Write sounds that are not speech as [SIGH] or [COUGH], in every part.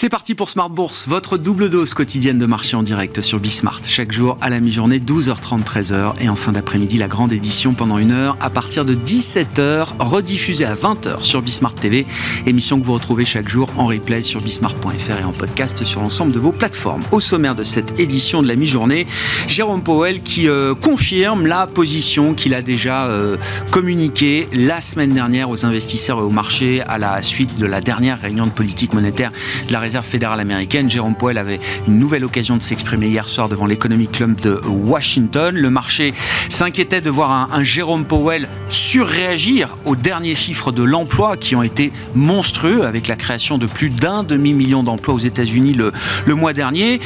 C'est parti pour Smart Bourse, votre double dose quotidienne de marché en direct sur Bismart. Chaque jour à la mi-journée, 12h30, 13h. Et en fin d'après-midi, la grande édition pendant une heure à partir de 17h, rediffusée à 20h sur Bismart TV. Émission que vous retrouvez chaque jour en replay sur bismart.fr et en podcast sur l'ensemble de vos plateformes. Au sommaire de cette édition de la mi-journée, Jérôme Powell qui euh, confirme la position qu'il a déjà euh, communiquée la semaine dernière aux investisseurs et aux marchés à la suite de la dernière réunion de politique monétaire de la réserve fédérale américaine. Jérôme Powell avait une nouvelle occasion de s'exprimer hier soir devant l'Economic Club de Washington. Le marché s'inquiétait de voir un, Jérôme Powell surréagir aux derniers chiffres de l'emploi qui ont été monstrueux avec la création de plus d'un demi-million d'emplois aux États-Unis le, mois dernier.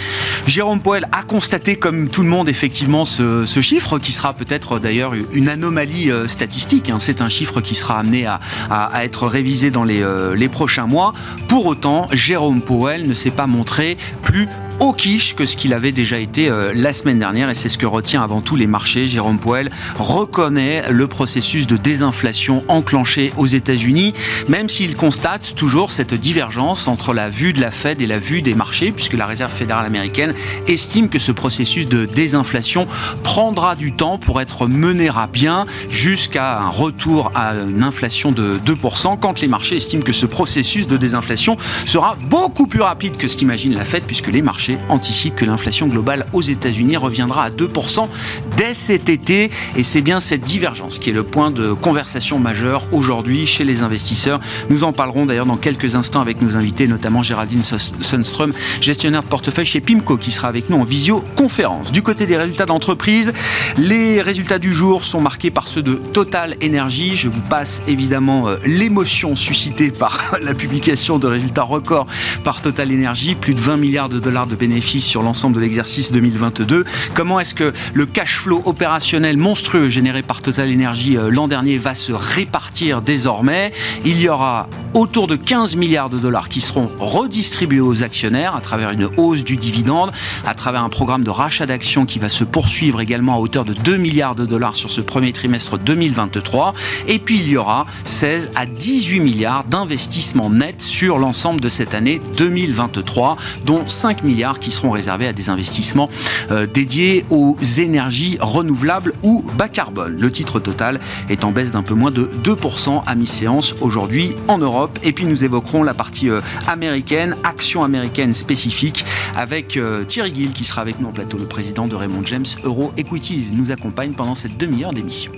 Jérôme Powell a constaté comme tout le monde effectivement ce, chiffre qui sera peut-être d'ailleurs une anomalie euh, statistique. Hein. C'est un chiffre qui sera amené à, à, être révisé dans les, euh, les prochains mois. Pour autant, Jérôme Powell ne ne s'est pas montré plus au quiche que ce qu'il avait déjà été euh, la semaine dernière et c'est ce que retient avant tout les marchés. Jérôme Poel reconnaît le processus de désinflation enclenché aux États-Unis, même s'il constate toujours cette divergence entre la vue de la Fed et la vue des marchés, puisque la Réserve fédérale américaine estime que ce processus de désinflation prendra du temps pour être mené à bien jusqu'à un retour à une inflation de 2%, quand les marchés estiment que ce processus de désinflation sera beaucoup plus rapide que ce qu'imagine la Fed, puisque les marchés anticipe que l'inflation globale aux États-Unis reviendra à 2% dès cet été. Et c'est bien cette divergence qui est le point de conversation majeur aujourd'hui chez les investisseurs. Nous en parlerons d'ailleurs dans quelques instants avec nos invités, notamment Géraldine Sundström, gestionnaire de portefeuille chez PIMCO, qui sera avec nous en visioconférence. Du côté des résultats d'entreprise, les résultats du jour sont marqués par ceux de Total Energy. Je vous passe évidemment euh, l'émotion suscitée par [LAUGHS] la publication de résultats records par Total Energy, plus de 20 milliards de dollars de bénéfices sur l'ensemble de l'exercice 2022. Comment est-ce que le cash flow opérationnel monstrueux généré par Total Energy euh, l'an dernier va se répartir désormais? Il y aura autour de 15 milliards de dollars qui seront redistribués aux actionnaires à travers une hausse du dividende, à travers un programme de rachat d'actions qui va se poursuivre également à hauteur de 2 milliards de dollars sur ce premier trimestre 2023. Et puis il y aura 16 à 18 milliards d'investissements nets sur l'ensemble de cette année 2023, dont 5 milliards qui seront réservés à des investissements euh, dédiés aux énergies renouvelables ou bas carbone. Le titre total est en baisse d'un peu moins de 2% à mi-séance aujourd'hui en Europe. Et puis nous évoquerons la partie euh, américaine, action américaine spécifique, avec euh, Thierry Gill qui sera avec nous en plateau, le président de Raymond James Euro Equities, nous accompagne pendant cette demi-heure d'émission.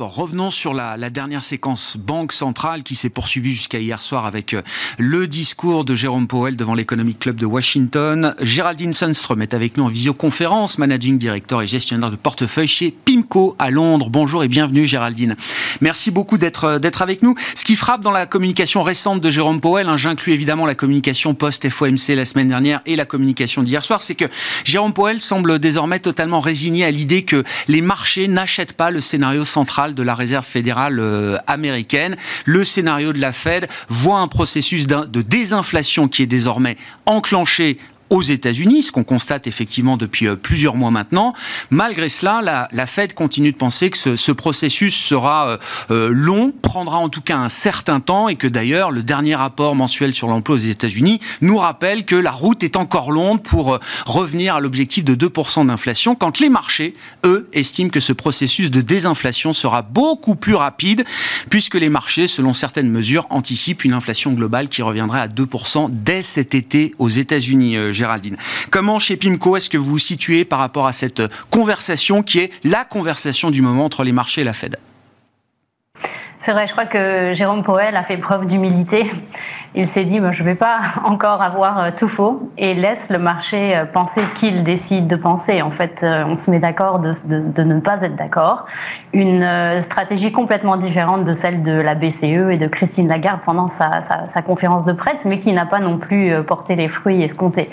Revenons sur la, dernière séquence Banque centrale qui s'est poursuivie jusqu'à hier soir avec euh, le discours de Jérôme Powell devant l'Economic Club de Washington. Géraldine Sundström est avec nous en visioconférence, managing director et gestionnaire de portefeuille chez PIMCO à Londres. Bonjour et bienvenue Géraldine. Merci beaucoup d'être euh, avec nous. Ce qui frappe dans la communication récente de Jérôme Powell, hein, j'inclus évidemment la communication post-FOMC la semaine dernière et la communication d'hier soir, c'est que Jérôme Powell semble désormais totalement résigné à l'idée que les marchés n'achètent pas le scénario central de la Réserve fédérale euh, américaine. Le scénario de la Fed voit un processus de désinflation qui est désormais enclenché aux États-Unis, ce qu'on constate effectivement depuis euh, plusieurs mois maintenant. Malgré cela, la, la Fed continue de penser que ce, ce processus sera euh, euh, long, prendra en tout cas un certain temps, et que d'ailleurs le dernier rapport mensuel sur l'emploi aux États-Unis nous rappelle que la route est encore longue pour revenir à l'objectif de 2% d'inflation, quand les marchés, eux, estiment que ce processus de désinflation sera beaucoup plus rapide, puisque les marchés, selon certaines mesures, anticipent une inflation globale qui reviendrait à 2% dès cet été aux États-Unis. Géraldine. Comment chez PIMCO est-ce que vous vous situez par rapport à cette conversation qui est la conversation du moment entre les marchés et la Fed? C'est vrai, je crois que Jérôme Poel a fait preuve d'humilité il s'est dit je ne vais pas [LAUGHS] encore avoir euh, tout faux et laisse le marché euh, penser ce qu'il décide de penser. En fait, euh, on se met d'accord de, ne pas être d'accord. Une stratégie complètement différente de celle de la BCE et de Christine Lagarde pendant sa, sa, conférence de presse, mais qui n'a pas non plus porté les fruits escomptés.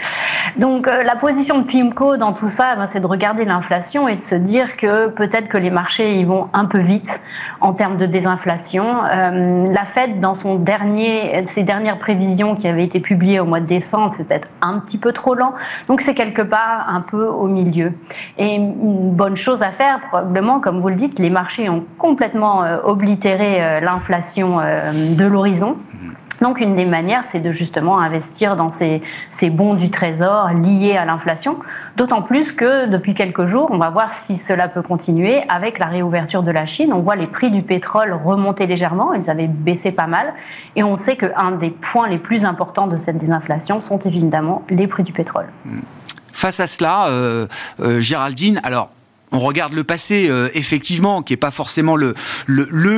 Donc la position de PIMCO dans tout ça, ben, c'est de regarder l'inflation et de se dire que peut-être que les marchés ils vont un peu vite en termes de désinflation la Fed, dans son dernier, ses dernières prévisions qui avaient été publiées au mois de décembre, c'est peut-être un petit peu trop lent. Donc c'est quelque part un peu au milieu. Et une bonne chose à faire, probablement, comme vous le dites, les marchés ont complètement oblitéré l'inflation de l'horizon. Donc une des manières, c'est de justement investir dans ces, bons du trésor liés à l'inflation, d'autant plus que depuis quelques jours, on va voir si cela peut continuer avec la réouverture de la Chine. On voit les prix du pétrole remonter légèrement, ils avaient baissé pas mal, et on sait qu'un des points les plus importants de cette désinflation sont évidemment les prix du pétrole. Face à cela, euh, euh, Géraldine, alors on regarde le passé, euh, effectivement, qui n'est pas forcément le,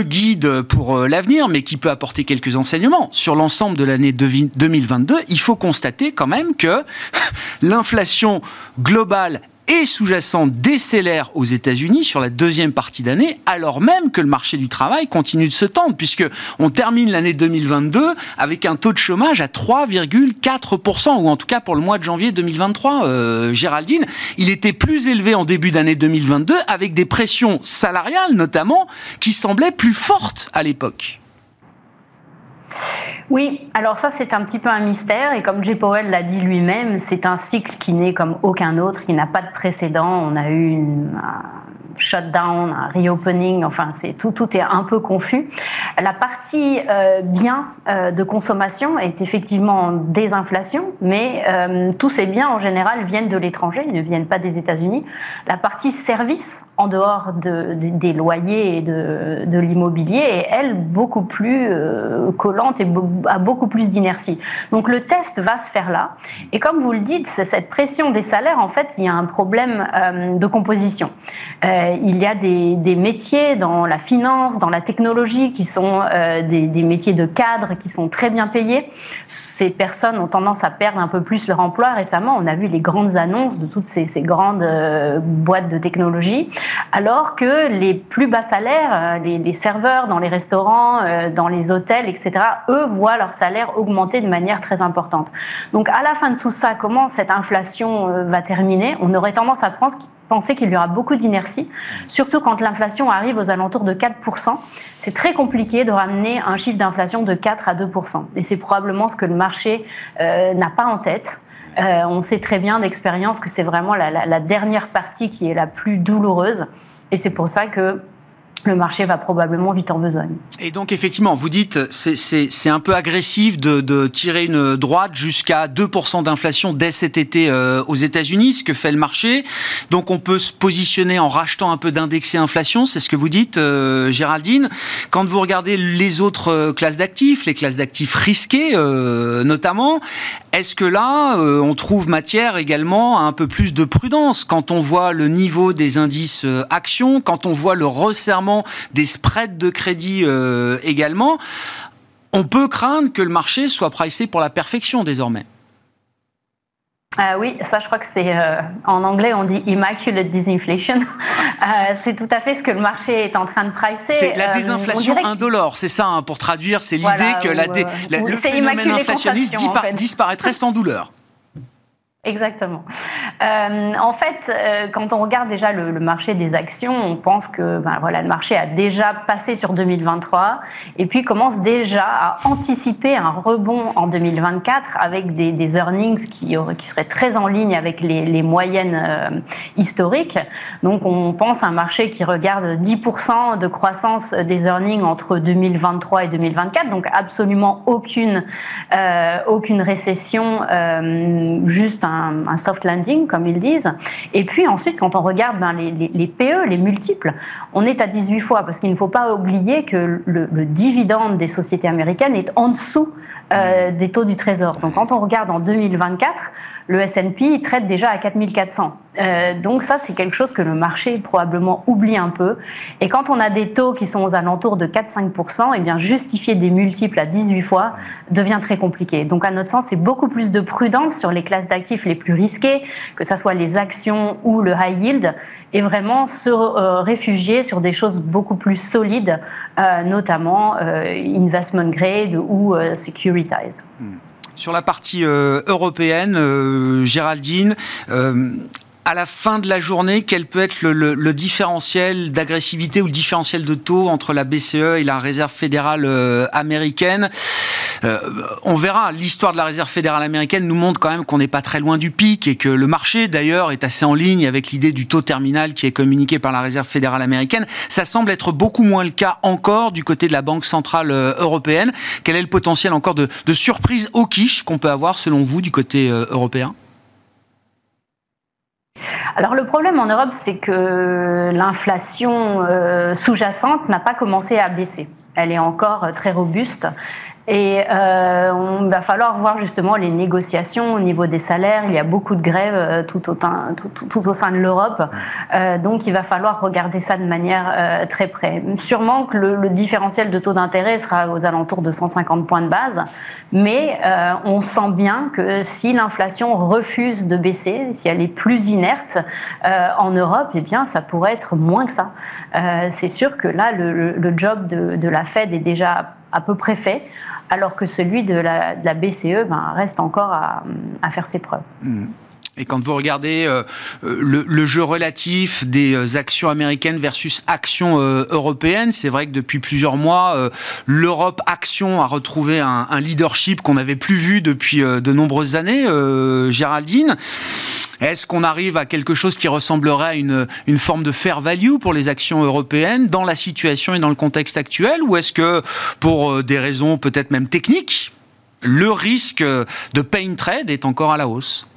guide pour euh, l'avenir, mais qui peut apporter quelques enseignements. Sur l'ensemble de l'année 2022, il faut constater quand même que [LAUGHS] l'inflation globale et sous-jacent décélère aux États-Unis sur la deuxième partie d'année, alors même que le marché du travail continue de se tendre, puisque on termine l'année 2022 avec un taux de chômage à 3,4%, ou en tout cas pour le mois de janvier 2023, euh, Géraldine. Il était plus élevé en début d'année 2022, avec des pressions salariales notamment, qui semblaient plus fortes à l'époque. Oui, alors ça c'est un petit peu un mystère et comme J. Powell l'a dit lui-même, c'est un cycle qui n'est comme aucun autre, qui n'a pas de précédent. On a eu une, shutdown, un reopening, enfin c'est tout, tout est un peu confus. La partie euh, bien euh, de consommation est effectivement en désinflation, mais euh, tous ces biens en général viennent de l'étranger, ils ne viennent pas des États-Unis. La partie service, en dehors de, des loyers et de, l'immobilier, est elle beaucoup plus collante et a beaucoup plus d'inertie. Donc le test va se faire là. Et comme vous le dites, cette pression des salaires, en fait, il y a un problème de composition. Euh, il y a des, métiers dans la finance, dans la technologie, qui sont euh, des, métiers de cadre, qui sont très bien payés. Ces personnes ont tendance à perdre un peu plus leur emploi. Récemment, on a vu les grandes annonces de toutes ces, grandes euh, boîtes de technologie, alors que les plus bas salaires, les, les serveurs dans les restaurants, dans les hôtels, etc., eux voient leur salaire augmenter de manière très importante. Donc à la fin de tout ça, comment cette inflation va terminer? On aurait tendance à penser qu'il y aura beaucoup d'inertie, surtout quand l'inflation arrive aux alentours de 4%. C'est très compliqué de ramener un chiffre d'inflation de 4 à 2%. Et c'est probablement ce que le marché euh, n'a pas en tête. Euh, on sait très bien d'expérience que c'est vraiment la, dernière partie qui est la plus douloureuse. Et c'est pour ça que le marché va probablement vite en besogne. Et donc effectivement, vous dites c'est un peu agressif de, tirer une droite jusqu'à 2% d'inflation dès cet été euh, aux États-Unis, ce que fait le marché. Donc on peut se positionner en rachetant un peu d'indexé inflation, c'est ce que vous dites, euh, Géraldine. Quand vous regardez les autres euh, classes d'actifs, les classes d'actifs risquées notamment, est-ce que là on trouve matière également à un peu plus de prudence? Quand on voit le niveau des indices actions, quand on voit le resserrement des spreads de crédit euh, également, on peut craindre que le marché soit pricé pour la perfection désormais. Euh, oui, ça, je crois que c'est euh, en anglais, on dit immaculate disinflation. [LAUGHS] c'est tout à fait ce que le marché est en train de pricer. C'est la désinflation indolore, c'est ça, hein, pour traduire. C'est l'idée que la le phénomène inflationniste disparaîtrait sans douleur. Exactement. Euh, en fait, euh, quand on regarde déjà le, marché des actions, on pense que ben, voilà, le marché a déjà passé sur 2023 et puis commence déjà à anticiper un rebond en 2024 avec des, earnings qui, seraient très en ligne avec les, moyennes euh, historiques. Donc on pense à un marché qui regarde 10% de croissance des earnings entre 2023 et 2024, donc absolument aucune, aucune récession, juste un un, soft landing, comme ils disent. Et puis ensuite, quand on regarde ben, les, PE, les multiples, on est à 18 fois, parce qu'il ne faut pas oublier que le, dividende des sociétés américaines est en dessous euh, des taux du Trésor. Donc quand on regarde en 2024, le S&P traite déjà à 4400. Euh, donc ça, c'est quelque chose que le marché probablement oublie un peu. Et quand on a des taux qui sont aux alentours de 4-5%, eh bien justifier des multiples à 18 fois devient très compliqué. Donc à notre sens, c'est beaucoup plus de prudence sur les classes d'actifs les plus risquées, que ce soit les actions ou le high yield, et vraiment se euh, réfugier sur des choses beaucoup plus solides, euh, notamment investment grade ou securitized. Hmm sur la partie euh, européenne, euh, Géraldine, euh, à la fin de la journée, quel peut être le, différentiel d'agressivité ou le différentiel de taux entre la BCE et la Réserve fédérale euh, américaine? Euh, On verra. L'histoire de la Réserve fédérale américaine nous montre quand même qu'on n'est pas très loin du pic et que le marché, d'ailleurs, est assez en ligne avec l'idée du taux terminal qui est communiqué par la Réserve fédérale américaine. Ça semble être beaucoup moins le cas encore du côté de la Banque centrale euh, européenne. Quel est le potentiel encore de, de surprise au quiche qu'on peut avoir, selon vous, du côté européen? Alors le problème en Europe, c'est que l'inflation euh, sous-jacente n'a pas commencé à baisser. Elle est encore très robuste et euh, on va falloir voir justement les négociations au niveau des salaires. Il y a beaucoup de grèves euh, tout, au, tout, tout, au sein de l'Europe. Euh, donc il va falloir regarder ça de manière euh, très près. Sûrement que le, le différentiel de taux d'intérêt sera aux alentours de 150 points de base. Mais euh, on sent bien que si l'inflation refuse de baisser, si elle est plus inerte euh, en Europe, eh bien ça pourrait être moins que ça. C'est sûr que là, le, le job de, de la Fed est déjà à peu près fait, alors que celui de la, BCE ben, reste encore à, faire ses preuves. Mmh. Et quand vous regardez euh, le, jeu relatif des euh, actions américaines versus actions euh, européennes, c'est vrai que depuis plusieurs mois, l'Europe action a retrouvé un leadership qu'on n'avait plus vu depuis de nombreuses années. Géraldine, est-ce qu'on arrive à quelque chose qui ressemblerait à une, forme de fair value pour les actions européennes dans la situation et dans le contexte actuel Ou est-ce que, pour euh, des raisons peut-être même techniques, le risque de pain trade est encore à la hausse?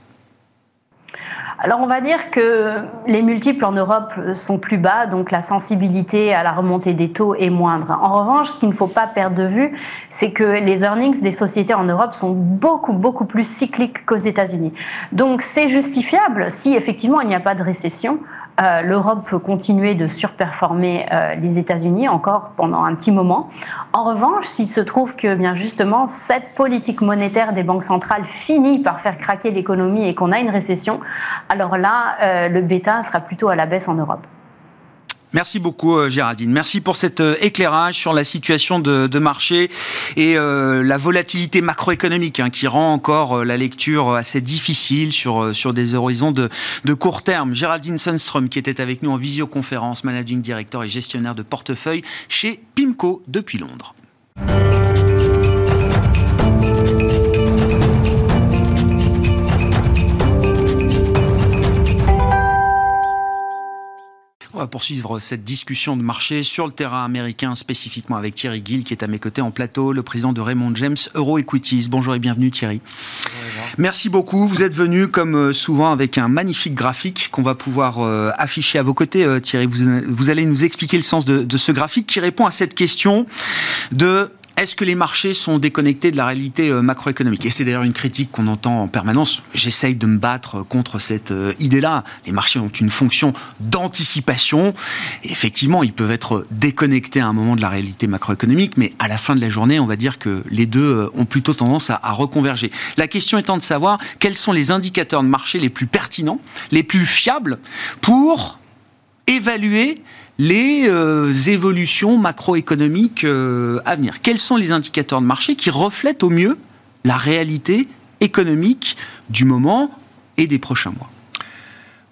Alors on va dire que les multiples en Europe sont plus bas, donc la sensibilité à la remontée des taux est moindre. En revanche, ce qu'il ne faut pas perdre de vue, c'est que les earnings des sociétés en Europe sont beaucoup, beaucoup plus cycliques qu'aux États-Unis. Donc c'est justifiable si effectivement il n'y a pas de récession. Euh, L'Europe peut continuer de surperformer euh, les États-Unis encore pendant un petit moment. En revanche, s'il se trouve que bien justement cette politique monétaire des banques centrales finit par faire craquer l'économie et qu'on a une récession, alors là, euh, le bêta sera plutôt à la baisse en Europe. Merci beaucoup euh, Géraldine. Merci pour cet euh, éclairage sur la situation de, marché et la volatilité macroéconomique hein, qui rend encore la lecture assez difficile sur, sur des horizons de, de court terme. Géraldine Sundström qui était avec nous en visioconférence, managing director et gestionnaire de portefeuille chez PIMCO depuis Londres. Poursuivre cette discussion de marché sur le terrain américain, spécifiquement avec Thierry Gill, qui est à mes côtés en plateau, le président de Raymond James Euro Equities. Bonjour et bienvenue Thierry. Merci beaucoup. Vous êtes venu, comme euh, souvent, avec un magnifique graphique qu'on va pouvoir euh, afficher à vos côtés, euh, Thierry. Vous, allez nous expliquer le sens de ce graphique qui répond à cette question de est-ce que les marchés sont déconnectés de la réalité euh, macroéconomique? Et c'est d'ailleurs une critique qu'on entend en permanence. J'essaye de me battre contre cette euh, idée-là. Les marchés ont une fonction d'anticipation. Effectivement, ils peuvent être déconnectés à un moment de la réalité macroéconomique, mais à la fin de la journée, on va dire que les deux euh, ont plutôt tendance à reconverger. La question étant de savoir quels sont les indicateurs de marché les plus pertinents, les plus fiables pour évaluer les euh, évolutions macroéconomiques euh, à venir. Quels sont les indicateurs de marché qui reflètent au mieux la réalité économique du moment et des prochains mois?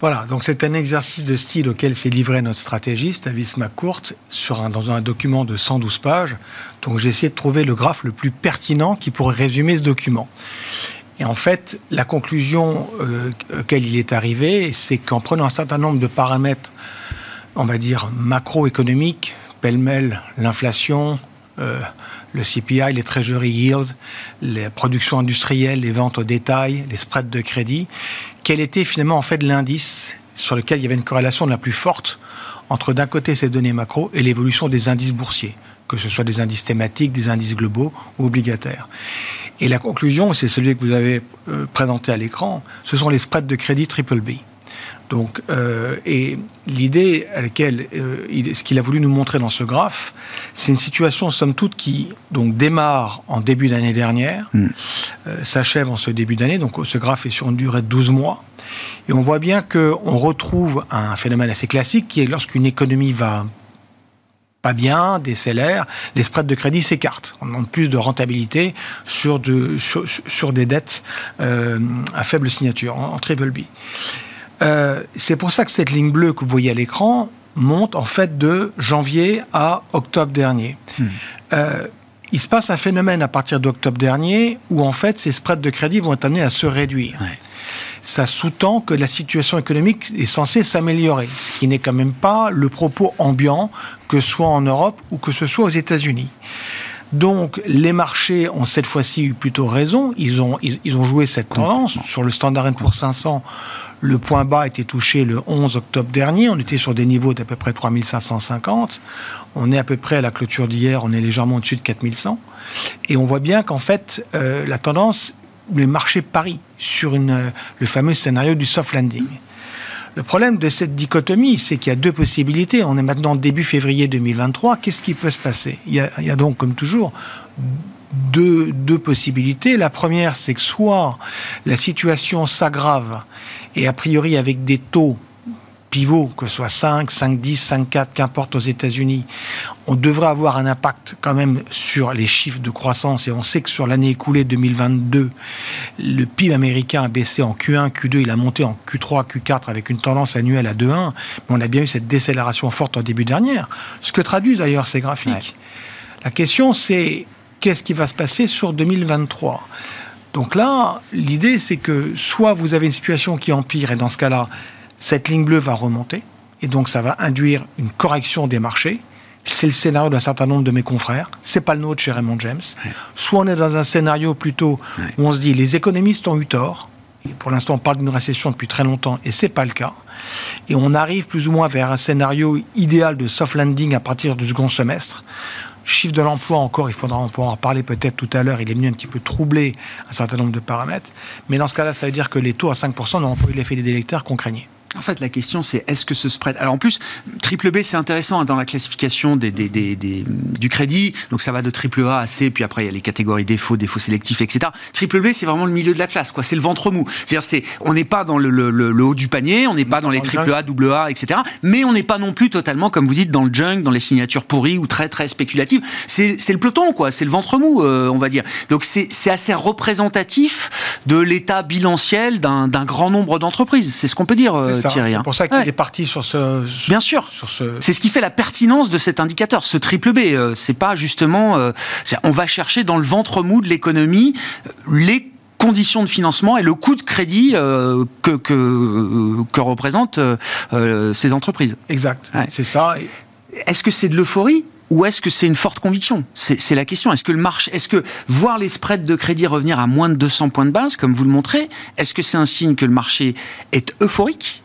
Voilà, donc c'est un exercice de style auquel s'est livré notre stratégiste, Avis McCourt, sur dans un document de 112 pages. Donc j'ai essayé de trouver le graphe le plus pertinent qui pourrait résumer ce document. Et en fait, la conclusion euh, auquel il est arrivé, c'est qu'en prenant un certain nombre de paramètres on va dire, macroéconomique, pêle-mêle, l'inflation, euh, le CPI, les treasury yields, les productions industrielles, les ventes au détail, les spreads de crédit, quel était finalement en fait l'indice sur lequel il y avait une corrélation la plus forte entre d'un côté ces données macro et l'évolution des indices boursiers, que ce soit des indices thématiques, des indices globaux ou obligataires? Et la conclusion, c'est celui que vous avez euh, présenté à l'écran, ce sont les spreads de crédit triple B. Donc, euh, et l'idée à laquelle, euh, il, ce qu'il a voulu nous montrer dans ce graphe, c'est une situation, somme toute, qui donc démarre en début d'année dernière, mm. euh, s'achève en ce début d'année. Donc, ce graphe est sur une durée de 12 mois. Et on voit bien qu'on retrouve un phénomène assez classique qui est lorsqu'une économie va pas bien, décélère, les spreads de crédit s'écartent. On demande plus de rentabilité sur, de, sur, des dettes à faible signature, en, en triple B. Euh, c'est pour ça que cette ligne bleue que vous voyez à l'écran monte en fait de janvier à octobre dernier. Hmm. Euh, il se passe un phénomène à partir d'octobre dernier où en fait ces spreads de crédit vont être amenés à se réduire. Ça sous-tend que la situation économique est censée s'améliorer, ce qui n'est quand même pas le propos ambiant que ce soit en Europe ou que ce soit aux États-Unis. Donc les marchés ont cette fois-ci eu plutôt raison. Ils ont, ils, ont joué cette tendance. Sur le Standard Poor's 500, le point bas a été touché le 11 octobre dernier. On était sur des niveaux d'à peu près 3550. On est à peu près à la clôture d'hier, on est légèrement au-dessus de 4100. Et on voit bien qu'en fait, euh, la tendance, le marché parie sur une, le fameux scénario du soft landing. Le problème de cette dichotomie, c'est qu'il y a deux possibilités. On est maintenant début février 2023. Qu'est-ce qui peut se passer? Il y, a, donc, comme toujours, deux, deux possibilités. La première, c'est que soit la situation s'aggrave, et a priori avec des taux pivot, que ce soit 5, 5, 10, 5, 4, qu'importe aux États-Unis, on devrait avoir un impact quand même sur les chiffres de croissance. Et on sait que sur l'année écoulée 2022, le PIB américain a baissé en Q1, Q2, il a monté en Q3, Q4 avec une tendance annuelle à 2,1. Mais on a bien eu cette décélération forte en début dernière. Ce que traduisent d'ailleurs ces graphiques. La question, c'est qu'est-ce qui va se passer sur 2023 donc là, l'idée, c'est que soit vous avez une situation qui empire, et dans ce cas-là, cette ligne bleue va remonter, et donc ça va induire une correction des marchés. C'est le scénario d'un certain nombre de mes confrères. C'est pas le nôtre chez Raymond James. Soit on est dans un scénario plutôt où on se dit les économistes ont eu tort. Et pour l'instant, on parle d'une récession depuis très longtemps et c'est pas le cas. Et on arrive plus ou moins vers un scénario idéal de soft landing à partir du second semestre. Chiffre de l'emploi encore, il faudra en reparler peut-être tout à l'heure, il est venu un petit peu troubler un certain nombre de paramètres. Mais dans ce cas-là, ça veut dire que les taux à 5% n'auront pas eu l'effet des délecteurs qu'on craignait. En fait, la question, c'est est-ce que ce spread. Alors, en plus, triple B, c'est intéressant hein, dans la classification des, des, des, du crédit. Donc, ça va de triple A à C, puis après, il y a les catégories défauts, défauts sélectifs, etc. Triple B, c'est vraiment le milieu de la classe, quoi. C'est le ventre mou. C'est-à-dire, c'est, on n'est pas dans le, le, le, haut du panier, on n'est pas dans les triple A, double A, etc. Mais on n'est pas non plus totalement, comme vous dites, dans le junk, dans les signatures pourries ou très, très spéculatives. C'est, le peloton, quoi. C'est le ventre mou, euh, on va dire. Donc, c'est, assez représentatif de l'état bilanciel d'un, d'un grand nombre d'entreprises. C'est ce qu'on peut dire, euh, Thierry. Hein. C'est pour ça qu'il est parti sur ce. Bien sûr. C'est ce qui fait la pertinence de cet indicateur, ce triple B. Euh, c'est pas justement. Euh, on va chercher dans le ventre mou de l'économie euh, les conditions de financement et le coût de crédit que, que, représentent ces entreprises. Exact. C'est ça. Est-ce que c'est de l'euphorie ou est-ce que c'est une forte conviction? C'est la question. Est-ce que le marché, est-ce que voir les spreads de crédit revenir à moins de 200 points de base, comme vous le montrez, est-ce que c'est un signe que le marché est euphorique?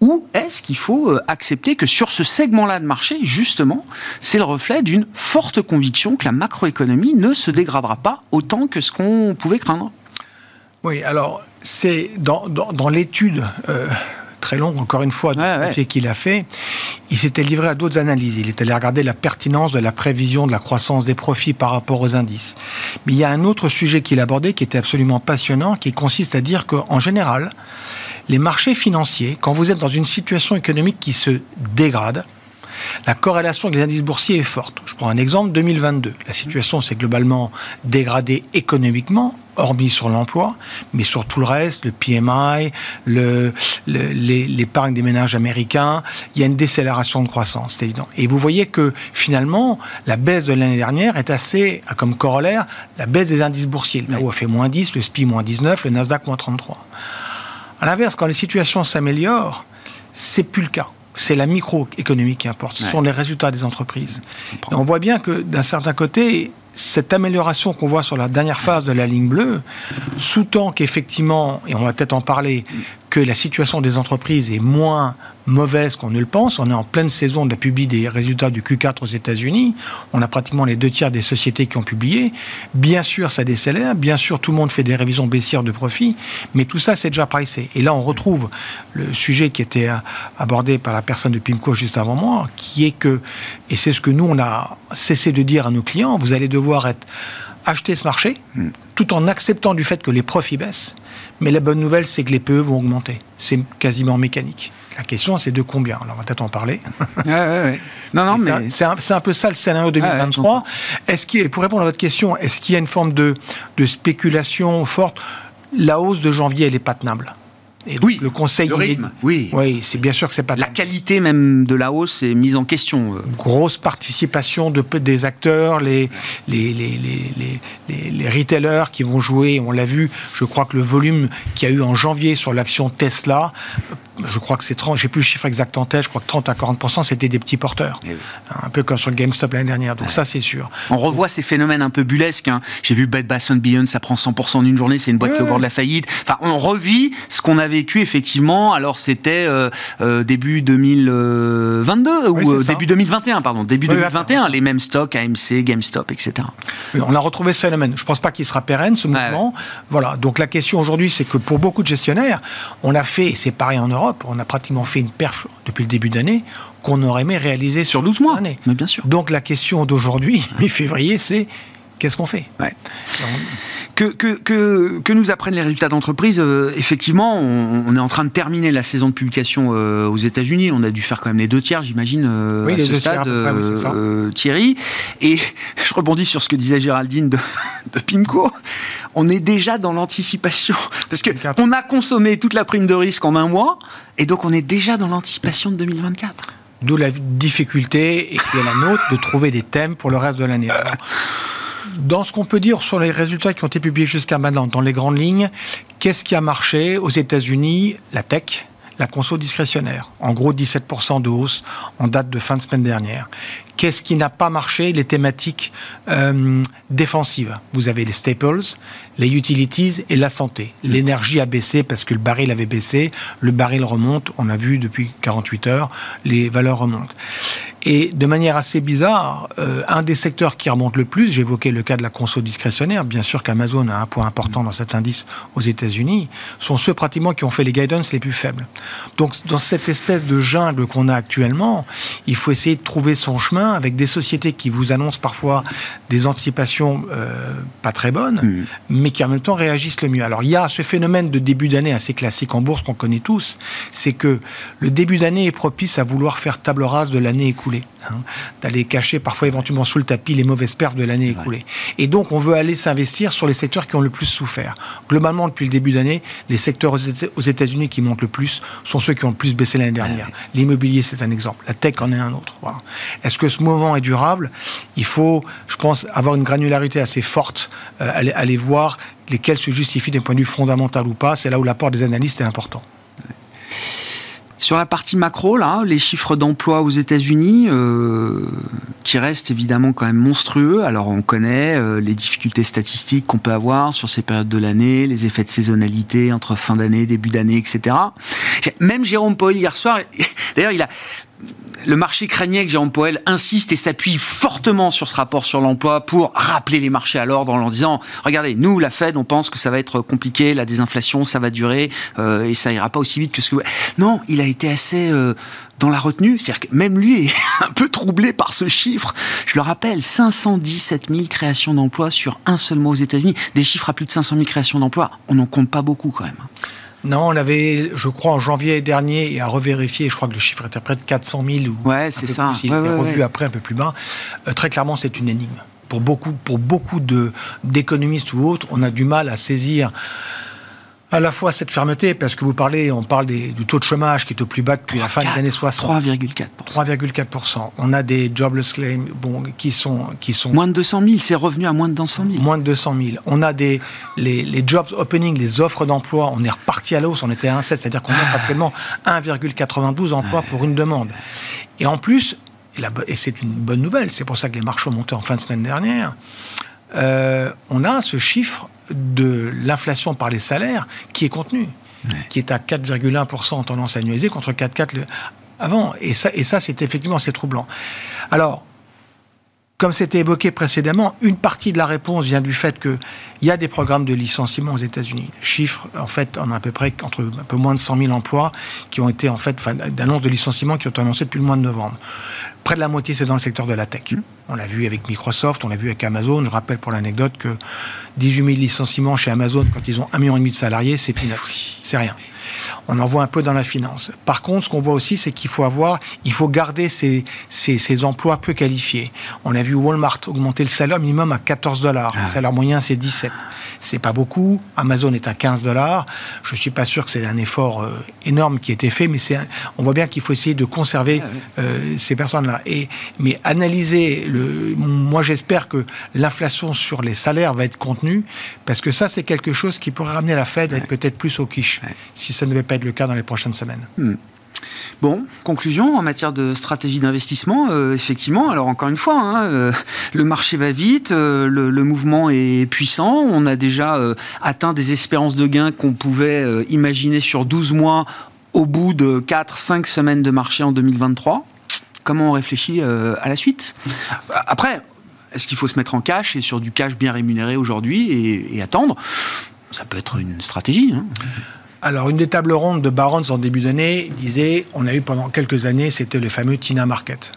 Ou est-ce qu'il faut euh, accepter que sur ce segment-là de marché, justement, c'est le reflet d'une forte conviction que la macroéconomie ne se dégradera pas autant que ce qu'on pouvait craindre? Oui, alors c'est dans, dans, l'étude euh, très longue, encore une fois, qu'il a fait, il s'était livré à d'autres analyses. Il est allé regarder la pertinence de la prévision de la croissance des profits par rapport aux indices. Mais il y a un autre sujet qu'il abordait qui était absolument passionnant, qui consiste à dire qu'en général, les marchés financiers, quand vous êtes dans une situation économique qui se dégrade, la corrélation avec les indices boursiers est forte. Je prends un exemple, 2022. La situation s'est globalement dégradée économiquement, hormis sur l'emploi, mais sur tout le reste, le PMI, l'épargne des ménages américains, il y a une décélération de croissance, c'est évident. Et vous voyez que finalement, la baisse de l'année dernière est assez, comme corollaire, la baisse des indices boursiers. Le Dow a fait moins 10, le SPI moins 19, le Nasdaq moins 33. À l'inverse, quand les situations s'améliorent, c'est plus le cas. C'est la microéconomie qui importe. Ce sont les résultats des entreprises. Et on voit bien que d'un certain côté, cette amélioration qu'on voit sur la dernière phase de la ligne bleue sous-tend qu'effectivement, et on va peut-être en parler, que la situation des entreprises est moins mauvaise qu'on ne le pense. On est en pleine saison de la publie des résultats du Q4 aux États-Unis. On a pratiquement les deux tiers des sociétés qui ont publié. Bien sûr, ça décélère. Bien sûr, tout le monde fait des révisions baissières de profit. Mais tout ça, c'est déjà pricé. Et là, on retrouve le sujet qui était abordé par la personne de PIMCO juste avant moi, qui est que, et c'est ce que nous, on a cessé de dire à nos clients, vous allez devoir être acheter ce marché, hmm. tout en acceptant du fait que les profits baissent. Mais la bonne nouvelle, c'est que les PE vont augmenter. C'est quasiment mécanique. La question, c'est de combien? Alors, on va peut-être en parler. Non, non, mais c'est un, peu ça le scénario 2023. est-ce qu'il, pour répondre à votre question, est-ce qu'il y a une forme de, de spéculation forte? La hausse de janvier, elle n'est pas tenable. Et oui, le conseil, le rythme, oui. Oui, c'est bien sûr que c'est pas la qualité même de la hausse est mise en question. Euh. Grosse participation de des acteurs, les les, les, les, les, retailers qui vont jouer. On l'a vu. Je crois que le volume qu'il y a eu en janvier sur l'action Tesla je crois que c'est 30, j'ai plus le chiffre exact en tête, je crois que 30 à 40% c'était des petits porteurs. Eh un peu comme sur le GameStop l'année dernière. Donc ça, c'est sûr. On revoit ces phénomènes un peu bullesques. Hein. J'ai vu Bed Bath Beyond, ça prend 100% en une journée, c'est une boîte qui est au bord de la faillite. Enfin, on revit ce qu'on a vécu effectivement. Alors c'était euh, euh, début 2022 ou euh, début 2021, pardon, début 2021, les mêmes stocks, AMC, GameStop, etc. on a retrouvé ce phénomène. Je pense pas qu'il sera pérenne ce mouvement. Voilà. Donc la question aujourd'hui, c'est que pour beaucoup de gestionnaires, on a fait, c'est pareil en Europe on a pratiquement fait une perf depuis le début d'année qu'on aurait aimé réaliser sur 12 mois. Mais bien sûr. Donc la question d'aujourd'hui, [LAUGHS] mi-février, c'est qu'est-ce qu'on fait que, que, que, nous apprennent les résultats d'entreprise euh, Effectivement, on, est en train de terminer la saison de publication euh, aux États-Unis. On a dû faire quand même les deux tiers, j'imagine, euh, à ce stade, Thierry. Et je rebondis sur ce que disait Géraldine de, [LAUGHS] de Pimco on est déjà dans l'anticipation. Parce que on a consommé toute la prime de risque en un mois, et donc on est déjà dans l'anticipation de 2024. D'où la difficulté, et qui est la nôtre, de trouver des thèmes pour le reste de l'année. [LAUGHS] Dans ce qu'on peut dire sur les résultats qui ont été publiés jusqu'à maintenant, dans les grandes lignes, qu'est-ce qui a marché aux États-Unis? La tech, la conso discrétionnaire. En gros, 17% de hausse en date de fin de semaine dernière. Qu'est-ce qui n'a pas marché? Les thématiques euh, défensives. Vous avez les staples, les utilities et la santé. L'énergie a baissé parce que le baril avait baissé, le baril remonte, on a vu depuis 48 heures, les valeurs remontent. Et de manière assez bizarre, euh, un des secteurs qui remonte le plus, j'évoquais le cas de la conso discrétionnaire, bien sûr qu'Amazon a un point important dans cet indice aux États-Unis, sont ceux pratiquement qui ont fait les guidance les plus faibles. Donc dans cette espèce de jungle qu'on a actuellement, il faut essayer de trouver son chemin avec des sociétés qui vous annoncent parfois des anticipations euh, pas très bonnes, mmh. mais qui en même temps réagissent le mieux. Alors il y a ce phénomène de début d'année assez classique en bourse qu'on connaît tous, c'est que le début d'année est propice à vouloir faire table rase de l'année écoulée, hein, d'aller cacher parfois éventuellement sous le tapis les mauvaises perfs de l'année écoulée. Et donc on veut aller s'investir sur les secteurs qui ont le plus souffert. Globalement, depuis le début d'année, les secteurs aux États-Unis qui montent le plus sont ceux qui ont le plus baissé l'année dernière. L'immobilier, c'est un exemple. La tech en est un autre. Est-ce que ce mouvement est durable? Il faut, je pense, avoir une granularité assez forte, euh, aller voir lesquels se justifient d'un point de vue fondamental ou pas. C'est là où l'apport des analystes est important. Sur la partie macro, là, les chiffres d'emploi aux États-Unis, euh, qui restent évidemment quand même monstrueux. Alors on connaît euh, les difficultés statistiques qu'on peut avoir sur ces périodes de l'année, les effets de saisonnalité entre fin d'année, début d'année, etc. Même Jérôme Paul hier soir, [LAUGHS] d'ailleurs, il a le marché craignait que Jérôme Powell insiste et s'appuie fortement sur ce rapport sur l'emploi pour rappeler les marchés à l'ordre en leur disant regardez, nous, la Fed, on pense que ça va être compliqué, la désinflation, ça va durer euh, et ça ira pas aussi vite que ce que. Non, il a été assez. Euh, dans la retenue, c'est-à-dire que même lui [LAUGHS] est un peu troublé par ce chiffre. Je le rappelle, 517 000 créations d'emplois sur un seul mois aux États-Unis. Des chiffres à plus de 500 000 créations d'emplois, on n'en compte pas beaucoup quand même. Non, on avait, je crois, en janvier dernier, et à revérifier, je crois que le chiffre était près de 400 000 ou ouais, c'est ça. il était revu après un peu plus bas. Euh, très clairement, c'est une énigme. Pour beaucoup, pour beaucoup d'économistes ou autres, on a du mal à saisir à la fois cette fermeté, parce que vous parlez, on parle du taux de chômage qui est au plus bas depuis la fin des années 60. 3,4%. 3,4%. On a des jobless claims bon, qui, sont, qui sont... Moins de 200 000, c'est revenu à moins de 200 000. Moins de 200 000. On a des, les, les jobs opening, les offres d'emploi, on est reparti à la hausse, on était à 1,7, c'est-à-dire qu'on offre actuellement 1,92 emplois pour une demande. Et en plus, et, c'est une bonne nouvelle, c'est pour ça que les marchés ont monté en fin de semaine dernière, euh, on a ce chiffre de l'inflation par les salaires qui est contenu, qui est à 4,1% en tendance annualisée contre 4,4% avant. Et ça, et ça c'est effectivement c'est troublant. Alors, comme c'était évoqué précédemment, une partie de la réponse vient du fait qu'il y a des programmes de licenciement aux États-Unis. Chiffre, en fait, on a à peu près entre un peu moins de 100 000 emplois qui ont été, en fait, d'annonces de licenciement qui ont été annoncées depuis le mois de novembre. Près de la moitié, c'est dans le secteur de la tech. On l'a vu avec Microsoft, on l'a vu avec Amazon. Je rappelle pour l'anecdote que 18 000 licenciements chez Amazon quand ils ont un million et demi de salariés, c'est peanuts. C'est rien. On en voit un peu dans la finance. Par contre, ce qu'on voit aussi, c'est qu'il faut avoir, il faut garder ces, ces, emplois peu qualifiés. On a vu Walmart augmenter le salaire minimum à 14 dollars. Le ah. salaire moyen, c'est 17. C'est pas beaucoup. Amazon est à 15 dollars. Je suis pas sûr que c'est un effort euh, énorme qui a été fait, mais c'est, on voit bien qu'il faut essayer de conserver ah euh, ces personnes-là. Et mais analyser le, moi j'espère que l'inflation sur les salaires va être contenue parce que ça c'est quelque chose qui pourrait ramener la Fed à être peut-être plus au quiche si ça ne devait pas être le cas dans les prochaines semaines. Hmm. Bon, conclusion en matière de stratégie d'investissement, euh, effectivement. Alors encore une fois, hein, euh, le marché va vite, euh, le, mouvement est puissant. On a déjà atteint des espérances de gains qu'on pouvait imaginer sur 12 mois au bout de 4-5 semaines de marché en 2023. Comment on réfléchit à la suite? Après, est-ce qu'il faut se mettre en cash et sur du cash bien rémunéré aujourd'hui et, attendre? Ça peut être une stratégie. Hein. Alors, une des tables rondes de Barons en début d'année disait on a eu pendant quelques années, c'était le fameux TINA Market.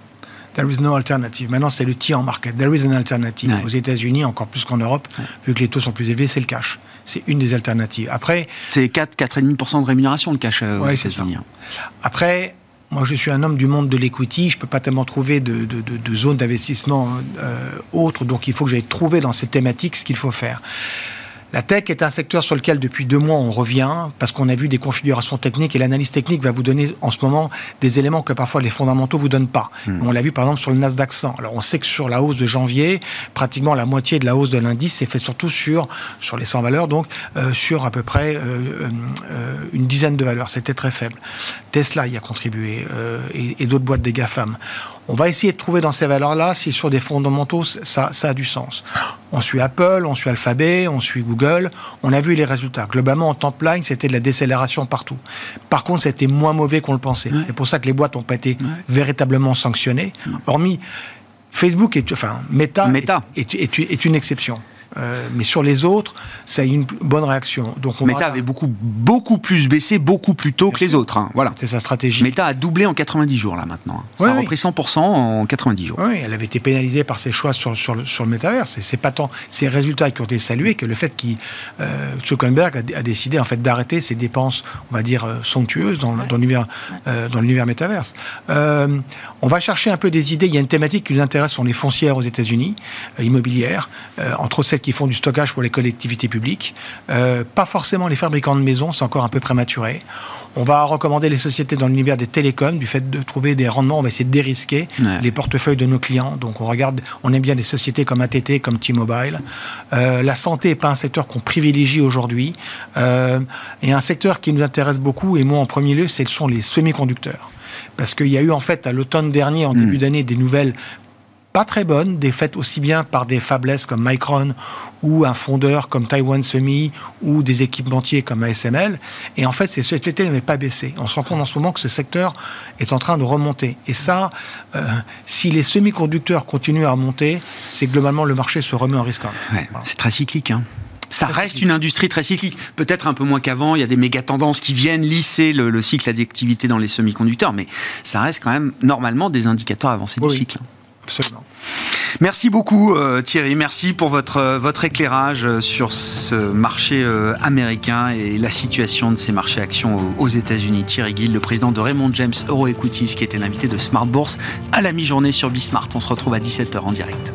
There is no alternative. Maintenant, c'est le TIAN Market. There is an alternative. Aux États-Unis, encore plus qu'en Europe, vu que les taux sont plus élevés, c'est le cash. C'est une des alternatives. Après. C'est 4, 4,5% de rémunération, le cash euh, Oui, c'est ça. Hein. Après, moi, je suis un homme du monde de l'equity. Je ne peux pas tellement trouver de, de, de, zone d'investissement euh, autre. Donc, il faut que j'aille trouver dans ces thématiques ce qu'il faut faire. La tech est un secteur sur lequel depuis deux mois on revient parce qu'on a vu des configurations techniques et l'analyse technique va vous donner en ce moment des éléments que parfois les fondamentaux vous donnent pas. Hmm. On l'a vu par exemple sur le Nasdaq 100. Alors on sait que sur la hausse de janvier, pratiquement la moitié de la hausse de l'indice s'est fait surtout sur sur les 100 valeurs, donc euh, sur à peu près euh, euh, une dizaine de valeurs. C'était très faible. Tesla y a contribué et, et d'autres boîtes des GAFAM. On va essayer de trouver dans ces valeurs-là si sur des fondamentaux, ça, ça a du sens. On suit Apple, on suit Alphabet, on suit Google. On a vu les résultats. Globalement, en temps line, c'était de la décélération partout. Par contre, c'était moins mauvais qu'on le pensait. C'est pour ça que les boîtes n'ont pas été véritablement sanctionnées. Hormis Facebook, est, enfin Meta, est une exception. Euh, mais sur les autres, ça a eu une bonne réaction. Donc Meta avait beaucoup, beaucoup plus baissé, beaucoup plus tôt que les autres. Hein. Voilà. C'est sa stratégie. Meta a doublé en 90 jours, là, maintenant. Ça a repris 100% en 90 jours. Oui, elle avait été pénalisée par ses choix sur, sur, le, sur le métaverse. C'est pas tant ces résultats qui ont été salués que le fait que euh, Zuckerberg a, décidé en fait d'arrêter ses dépenses, on va dire, euh, somptueuses dans, dans l'univers euh, dans l'univers métaverse. on va chercher un peu des idées. Il y a une thématique qui nous intéresse, sont les foncières aux États-Unis, immobilières, entre celles qui font du stockage pour les collectivités publiques. Euh, pas forcément les fabricants de maisons, c'est encore un peu prématuré. On va recommander les sociétés dans l'univers des télécoms, du fait de trouver des rendements, on va essayer de dérisquer les portefeuilles de nos clients. Donc on regarde, on aime bien des sociétés comme ATT, comme T-Mobile. Euh, la santé n'est pas un secteur qu'on privilégie aujourd'hui. Euh, et un secteur qui nous intéresse beaucoup, et moi en premier lieu, ce sont les semi-conducteurs parce qu'il y a eu en fait à l'automne dernier, en début hmm. d'année, des nouvelles pas très bonnes, des faites aussi bien par des faiblesses comme Micron ou un fondeur comme Taiwan Semi ou des équipementiers comme ASML. Et en fait, ces sociétés n'avaient pas baissé. On se rend compte en ce moment que ce secteur est en train de remonter. Et ça, euh, si les semi-conducteurs continuent à remonter, c'est globalement le marché se remet en risque. C'est très cyclique. Hein. Ça reste une industrie très cyclique. Peut-être un peu moins qu'avant, il y a des méga tendances qui viennent lisser le, cycle d'activité dans les semi-conducteurs, mais ça reste quand même normalement des indicateurs avancés du cycle. Merci beaucoup euh, Thierry, merci pour votre, euh, éclairage euh, sur ce marché américain et la situation de ces marchés actions aux, États-Unis. Thierry Gill, le président de Raymond James Euro Equities, qui était l'invité de Smart Bourse à la mi-journée sur Bismart. On se retrouve à 17h en direct.